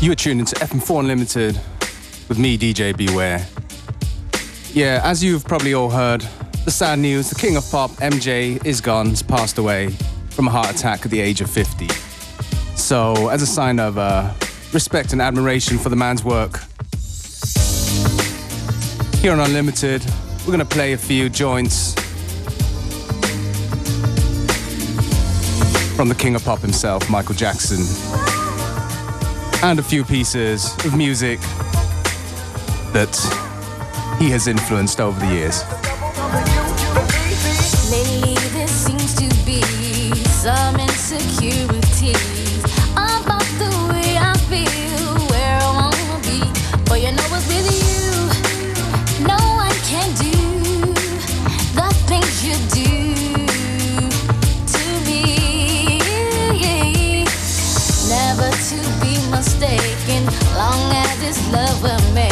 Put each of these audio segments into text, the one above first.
You are tuned into FM4 Unlimited with me, DJ Beware. Yeah, as you've probably all heard, the sad news the king of pop, MJ, is gone, has passed away from a heart attack at the age of 50. So, as a sign of uh, respect and admiration for the man's work, here on Unlimited, we're going to play a few joints from the king of pop himself, Michael Jackson and a few pieces of music that he has influenced over the years. Lately, there seems to be some insecurity love we're making.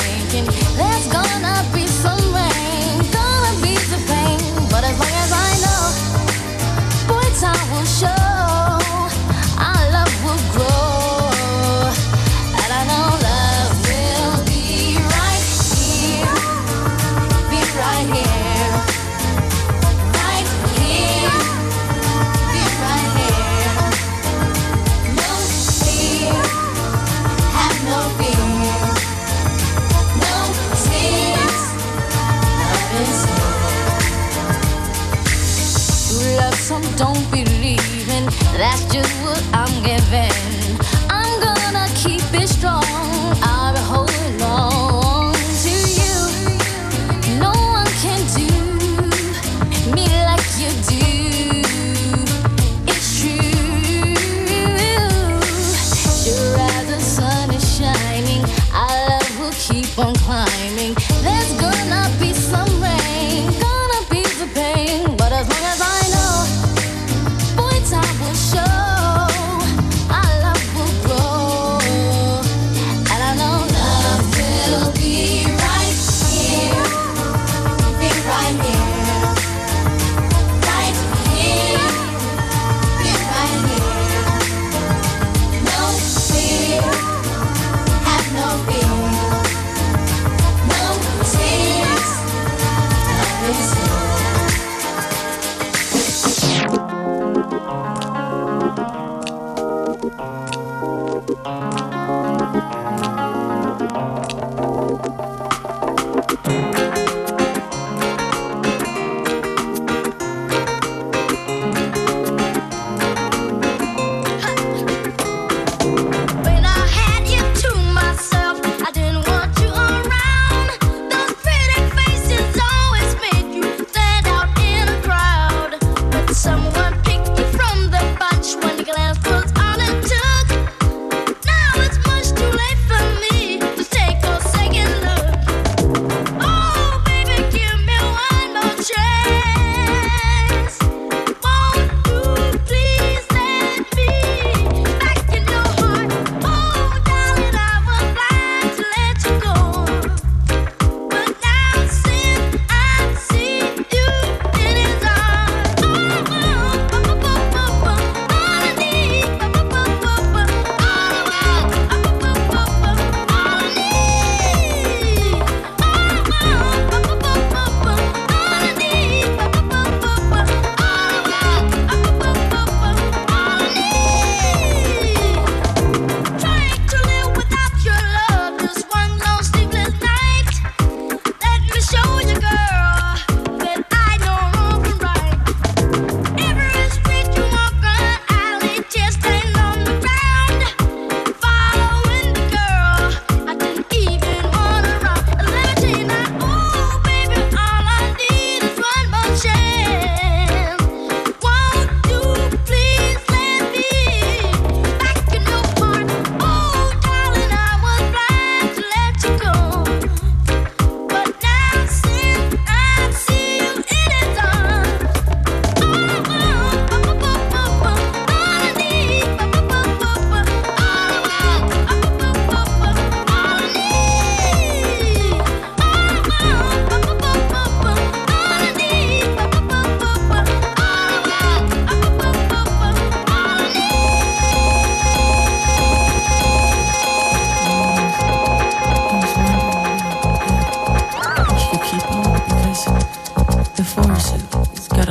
Some don't believe in. That's just what I'm giving. I'm gonna keep it strong.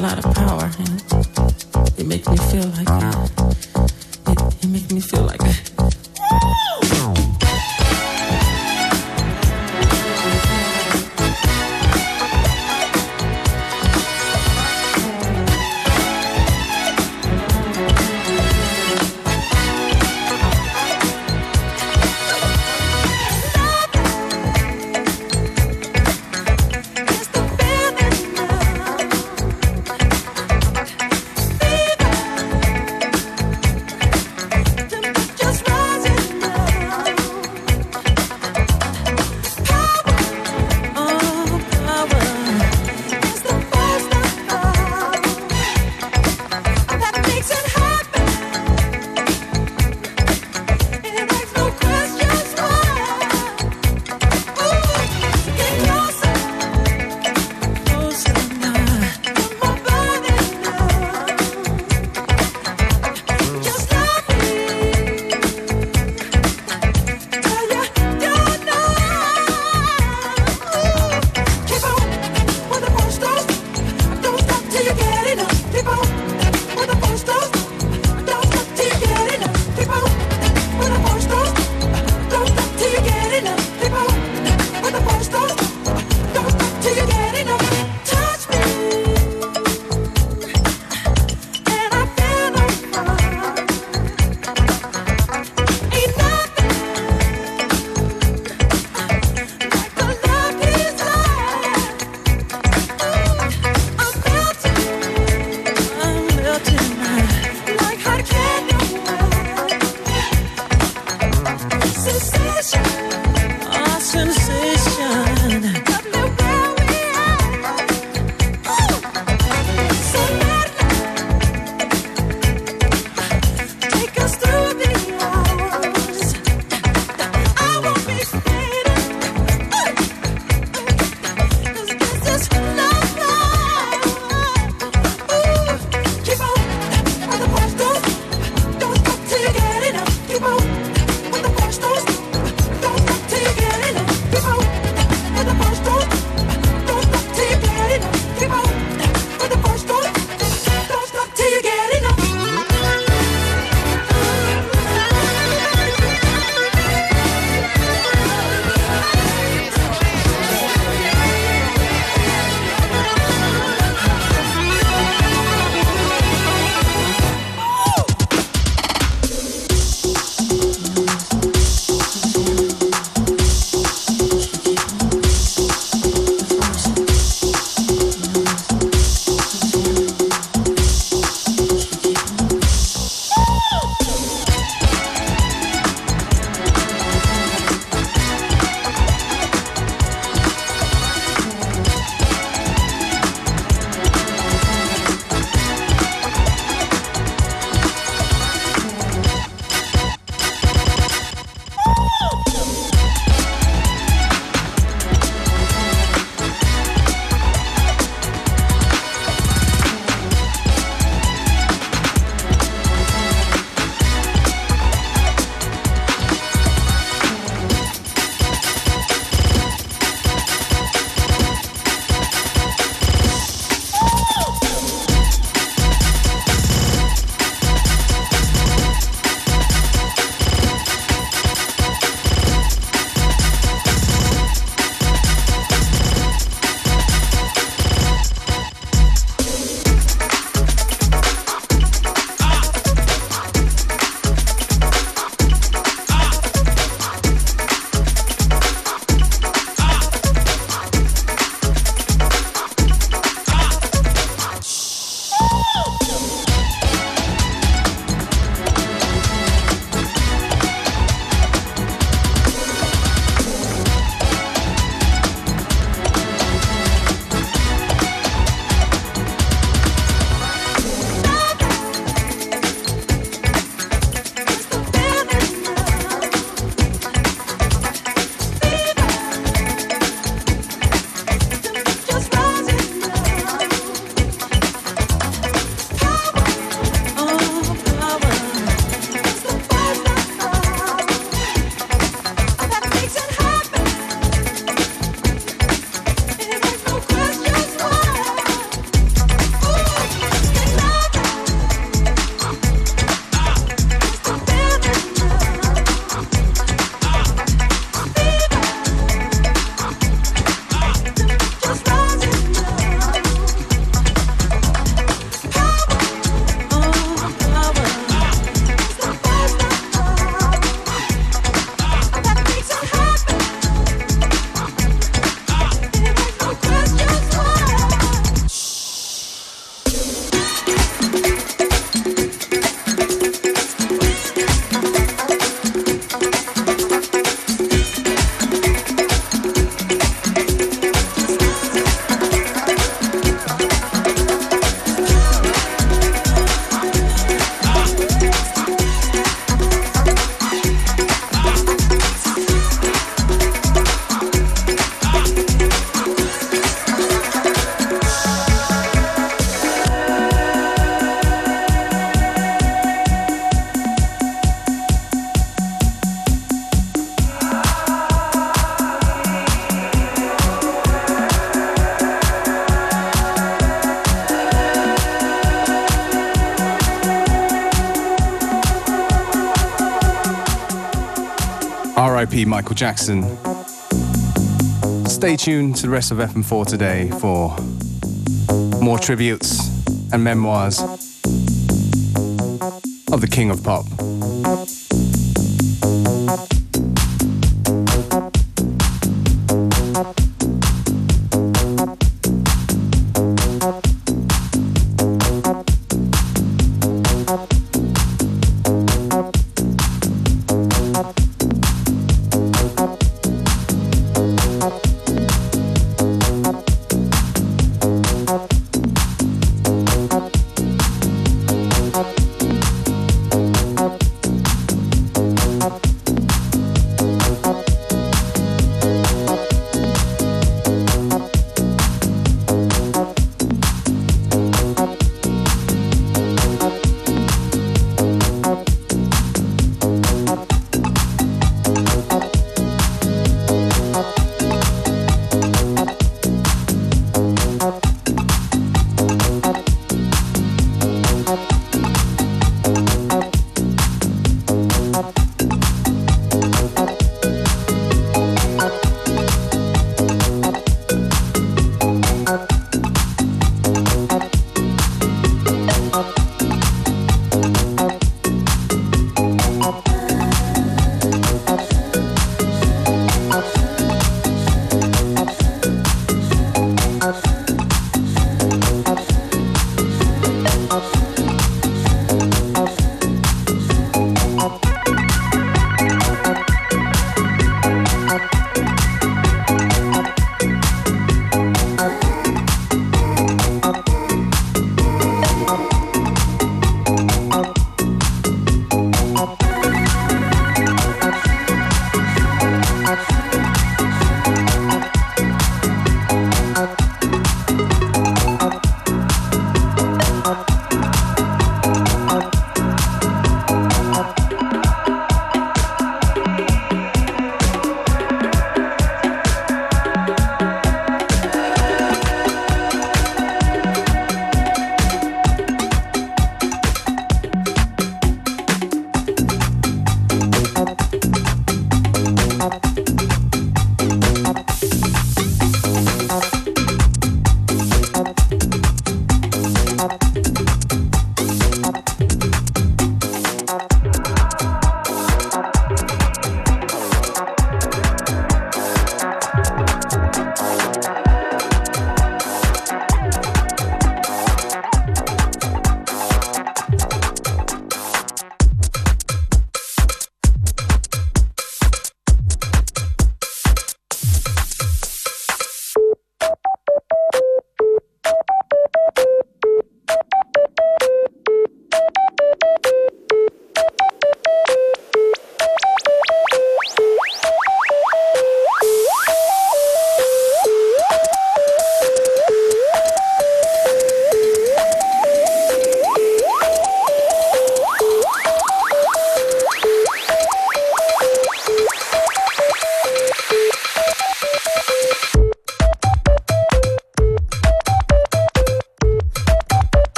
lot of Michael Jackson. Stay tuned to the rest of FM4 today for more tributes and memoirs of the King of Pop.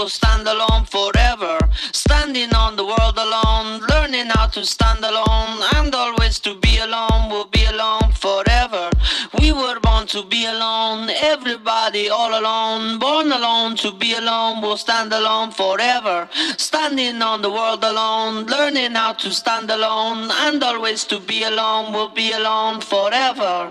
Will stand alone forever. Standing on the world alone, learning how to stand alone, and always to be alone, will be alone forever. We were born to be alone, everybody all alone, born alone to be alone, will stand alone forever. Standing on the world alone, learning how to stand alone, and always to be alone, will be alone forever.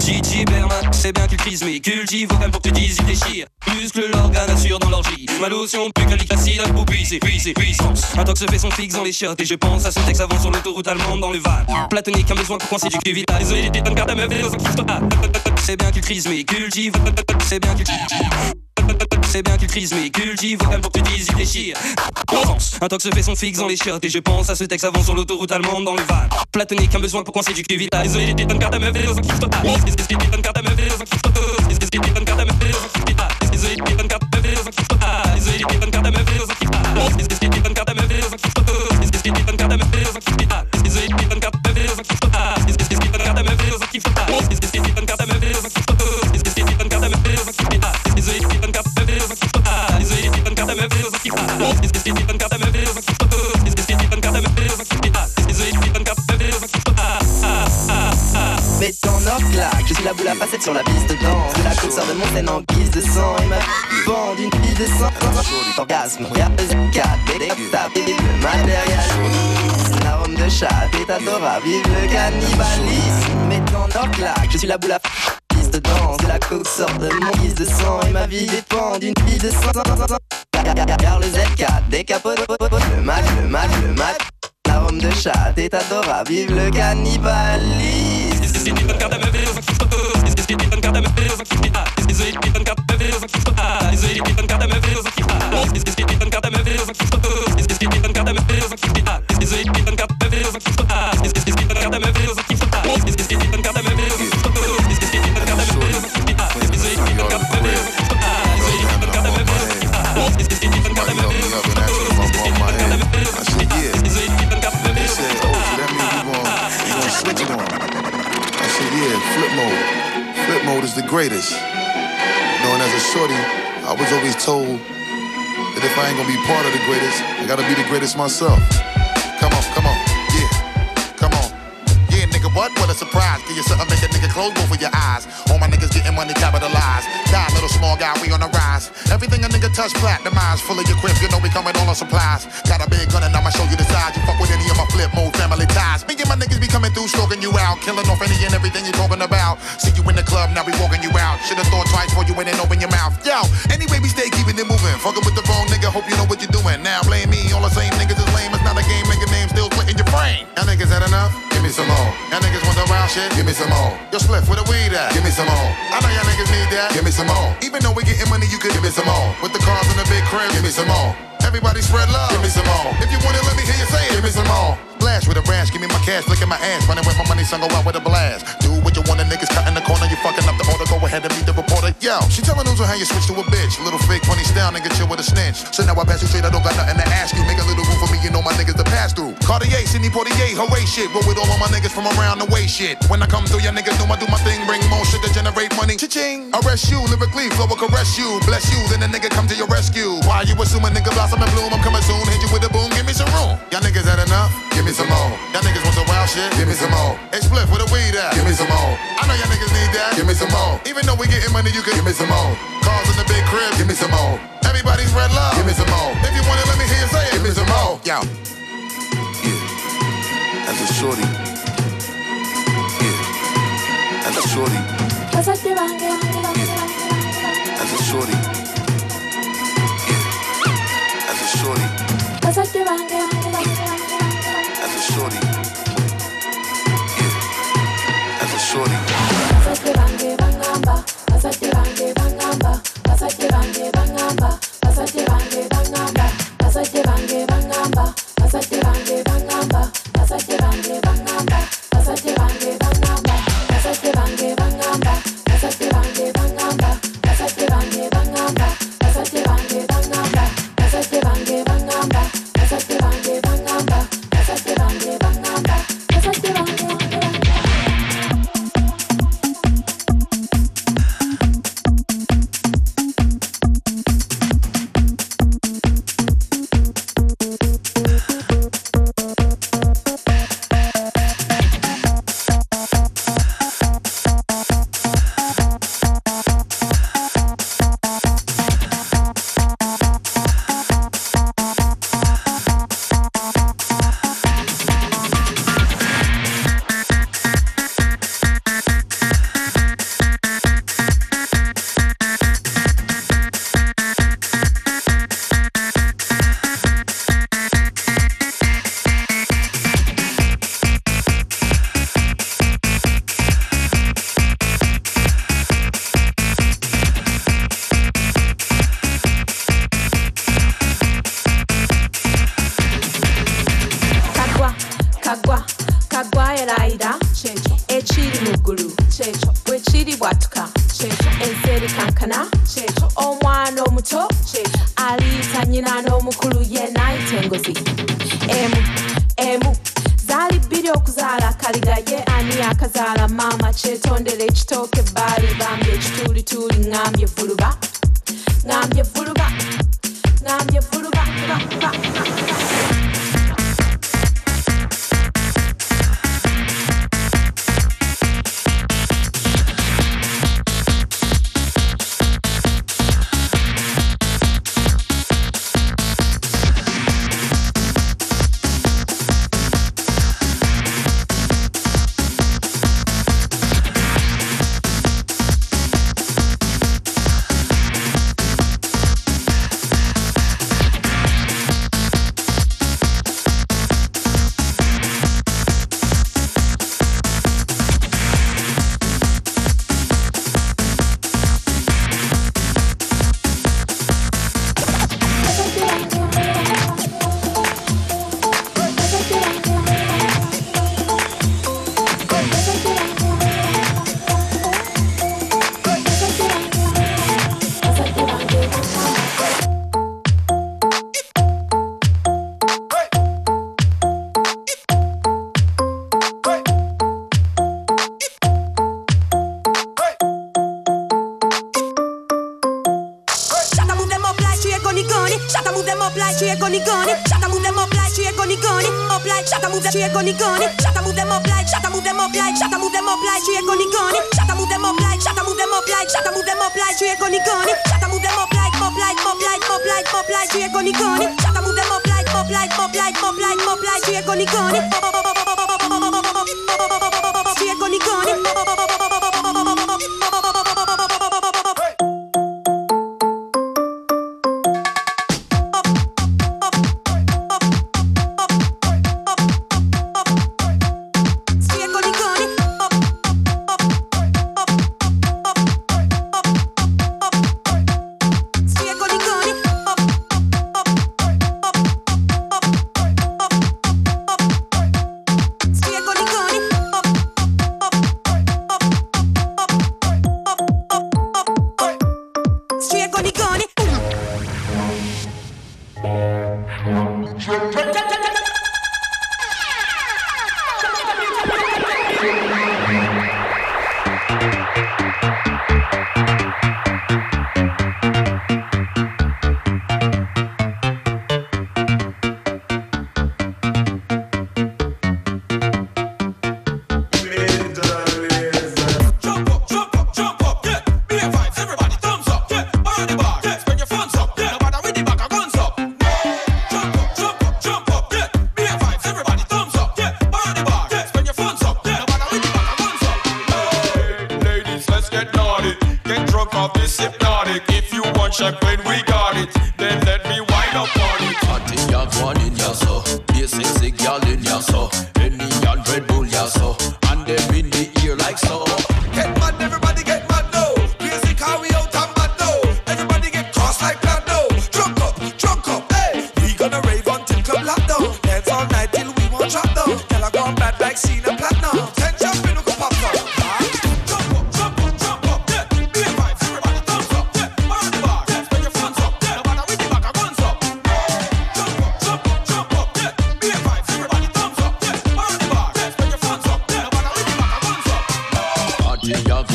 Gigi Berman, c'est bien qu'il crise mais cultive vocal pour que tu dises il déchire. Muscle l'organe assure dans l'orgie. Ma lotion plus que l'acide à puis c'est puis c'est puissance. Un tox fait son fixe dans les chiottes Et je pense à ce texte avant sur l'autoroute allemande dans le van Platonique un besoin pour coincer du cul vital Désolé des tonnes à meuf et C'est bien qu'il crise mais cultive C'est bien qu'il sais bien qu'il crise, mais cultive au calme pour que tu dises, il déchire. Un tox fait son fixe dans les chiottes, et je pense à ce texte avant sur l'autoroute allemande dans le van. Platonique, un besoin pour coincer du cul vital. Je suis la boule à facettes sur la piste de danse. De la côte sort de mon scène en guise de sang. Et ma bande d'une pile de sang. Orgasme, regarde les 4 Détectable, vive le matérialisme. Arôme de chat, est adorable Vive le cannibalisme Mais ton claque Je suis la boule à piste de danse. De la côte sort de mon guise de sang. Et ma vie dépend d'une pile de sang Car le Z4 décapote. Le mal, le mal, le mal Arôme de chat, est adorable. Vive le cannibalisme the greatest. Knowing as a shorty, I was always told that if I ain't gonna be part of the greatest, I gotta be the greatest myself. Come on, come on, yeah, come on. Yeah, nigga, what? What a surprise. Give you something, make nigga close both of your eyes. All my niggas getting money capitalized. Die, little small guy, we on the rise. Everything a nigga touch, platinumized. Full of your grip, you know we coming all on supplies. Got a big gun and I'ma show you the size. You fuck with any of my Flipmode family ties. Me and my niggas be coming through, stroking you out. Killing off any and everything you're talking about. See you in the club, now we walking you out. Should've thought twice before you went and open your mouth. Yo, anyway, we stay keeping it moving. Fucking with the wrong nigga, hope you know what you're doing. Now blame me, all the same niggas is lame. It's not a game, nigga name still splitting your brain. Y'all niggas had enough? Give me some more. Y'all niggas want the wild shit? Give me some more. Yo, Spliff, where the weed at? Give me some more. I know y'all niggas need that. Give me some more. Even though we getting money, you could give me some more. With the cars in the big crib, give me some more. Everybody spread love. Give me some more. If you want it, let me hear you say it. Give me some more. Flash with a rash, give me my cash, licking my ass, running with my money, son go out with a blast. Do what you want a niggas cut in the corner, you fucking up the order, go ahead and meet the reporter. Yo, she telling news on how you switch to a bitch. Little fake funny style, nigga chill with a snitch. So now I pass you straight, I don't got nothing to ask you. Make a little room for me, you know my niggas to pass through. Cartier, Sidney Poitier, hooray shit. Roll with all of my niggas from around the way shit. When I come through, your niggas know I do my thing, bring more shit to generate money. Cha-ching. Arrest you, lyrically, flow will caress you. Bless you, then the nigga come to your rescue. Why you assuming nigga blossom and bloom? I'm coming soon, hit you with a boom, give me some room. Y'all niggas had enough? Give me some more. Y'all niggas want some wild shit? Give me some more. Hey, Spliff, where the weed at? Give me some more. I know y'all niggas need that. Give me some more. Even though we getting money, you can give me some more. Cars in the big crib, give me some more. Everybody's red love, give me some more. If you want it, let me hear you say it, give me some more. Yo. Yeah. As a shorty. Yeah. As a shorty. Yeah. As a shorty. Yeah. As a shorty. As a shorty. basajja bange bagamba basajja bange bagamba basajja bange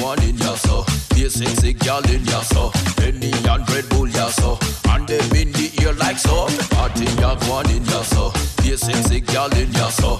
one in ya so. Basic sick y'all in ya so. Penny and Red Bull ya so. And they in the ear like so. Party young one in ya so. Basic sick y'all in ya so.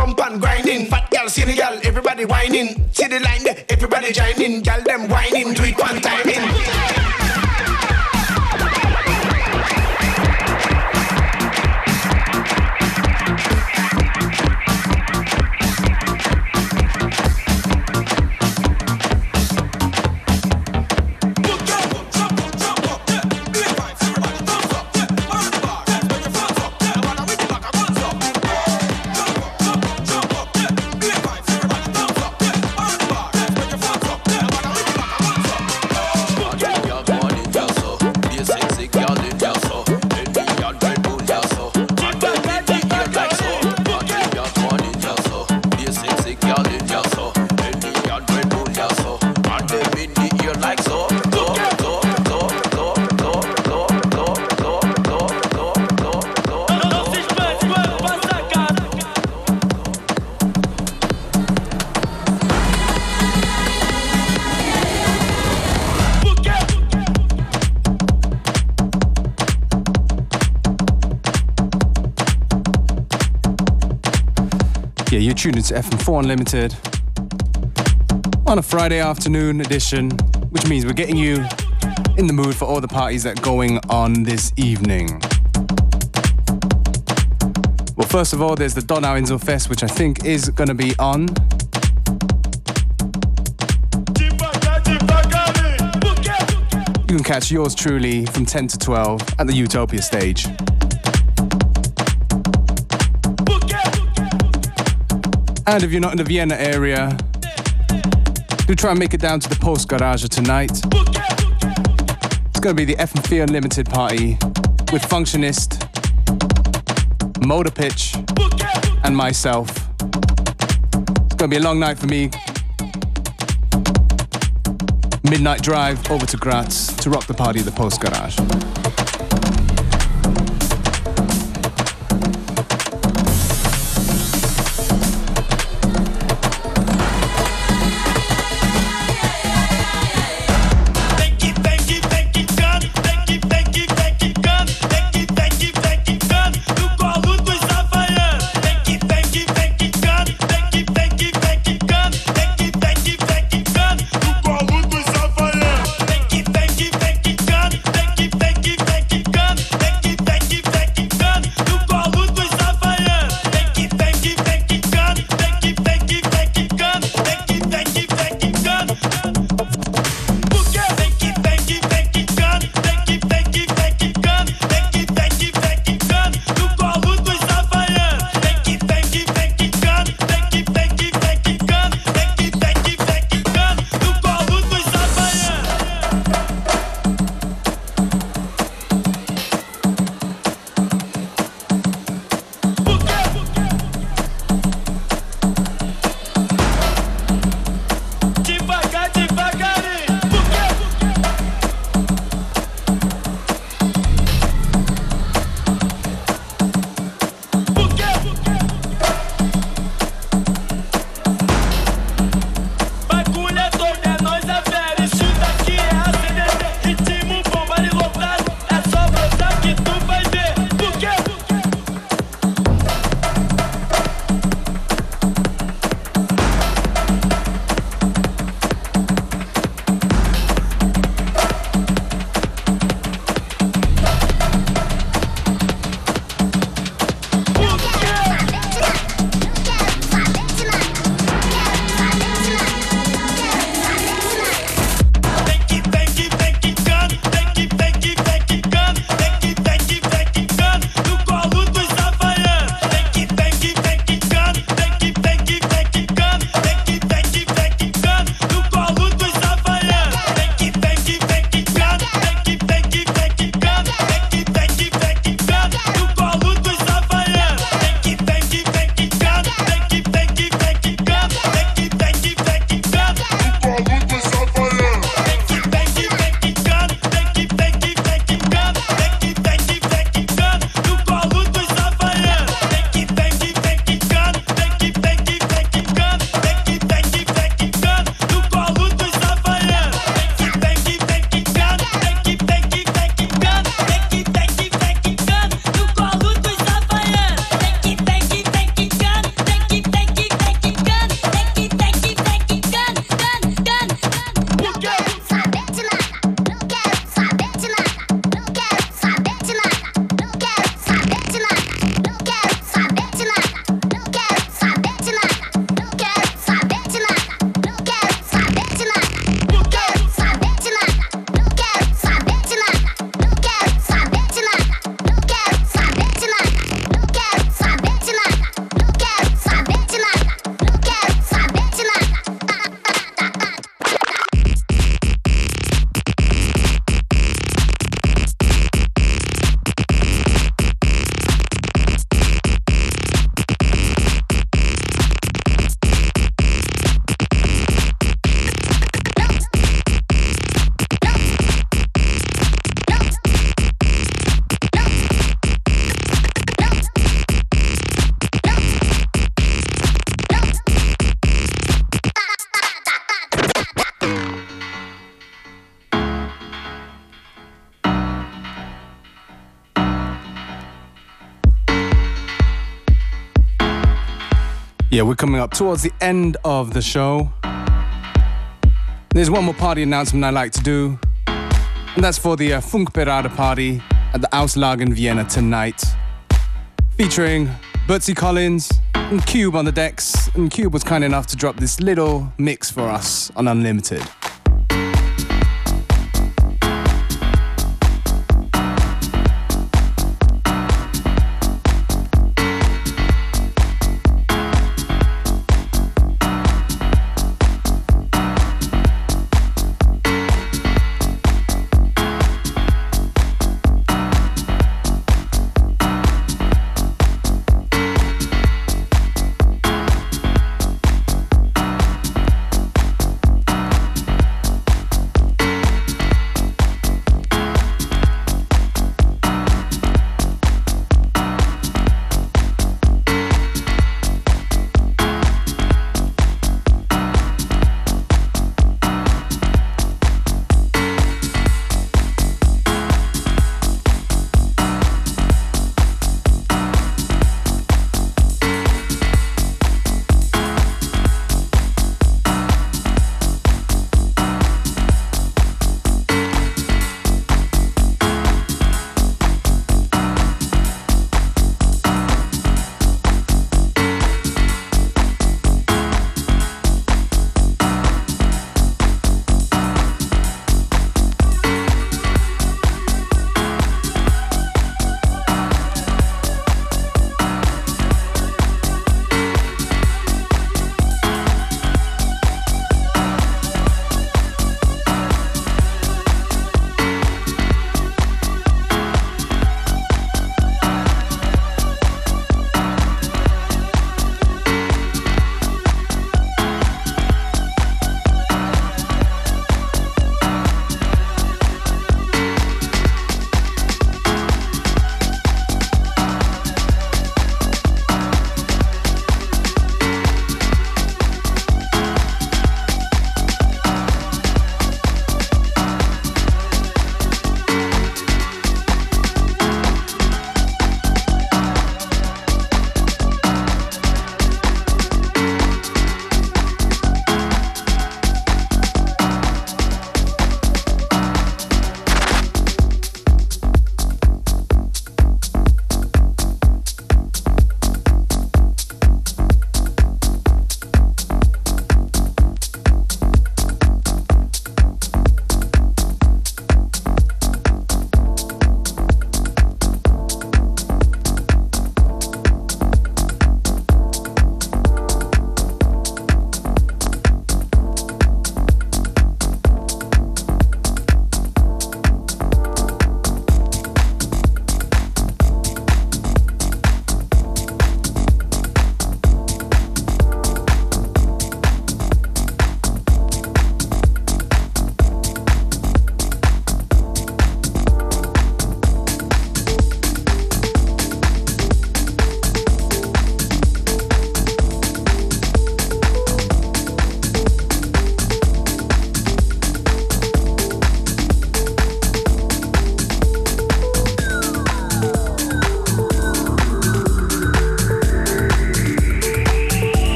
Bump and grinding. Fat gal, see gal, everybody whining. See the line there, everybody joining. Gal, them whining, do it one time in. Tuned into FM4 Unlimited on a Friday afternoon edition, which means we're getting you in the mood for all the parties that are going on this evening. Well, first of all, there's the Donau Insel Fest, which I think is going to be on. You can catch yours truly from 10 to 12 at the Utopia stage. And if you're not in the Vienna area, do try and make it down to the Post Garage tonight. It's going to be the FM4 Unlimited party with Functionist, Motor Pitch, and myself. It's going to be a long night for me. Midnight drive over to Graz to rock the party at the Post Garage. Yeah, we're coming up towards the end of the show. There's one more party announcement I like to do, and that's for the uh, Funkparade party at the Auslagen in Vienna tonight, featuring Bertsy Collins and Cube on the decks. And Cube was kind enough to drop this little mix for us on Unlimited.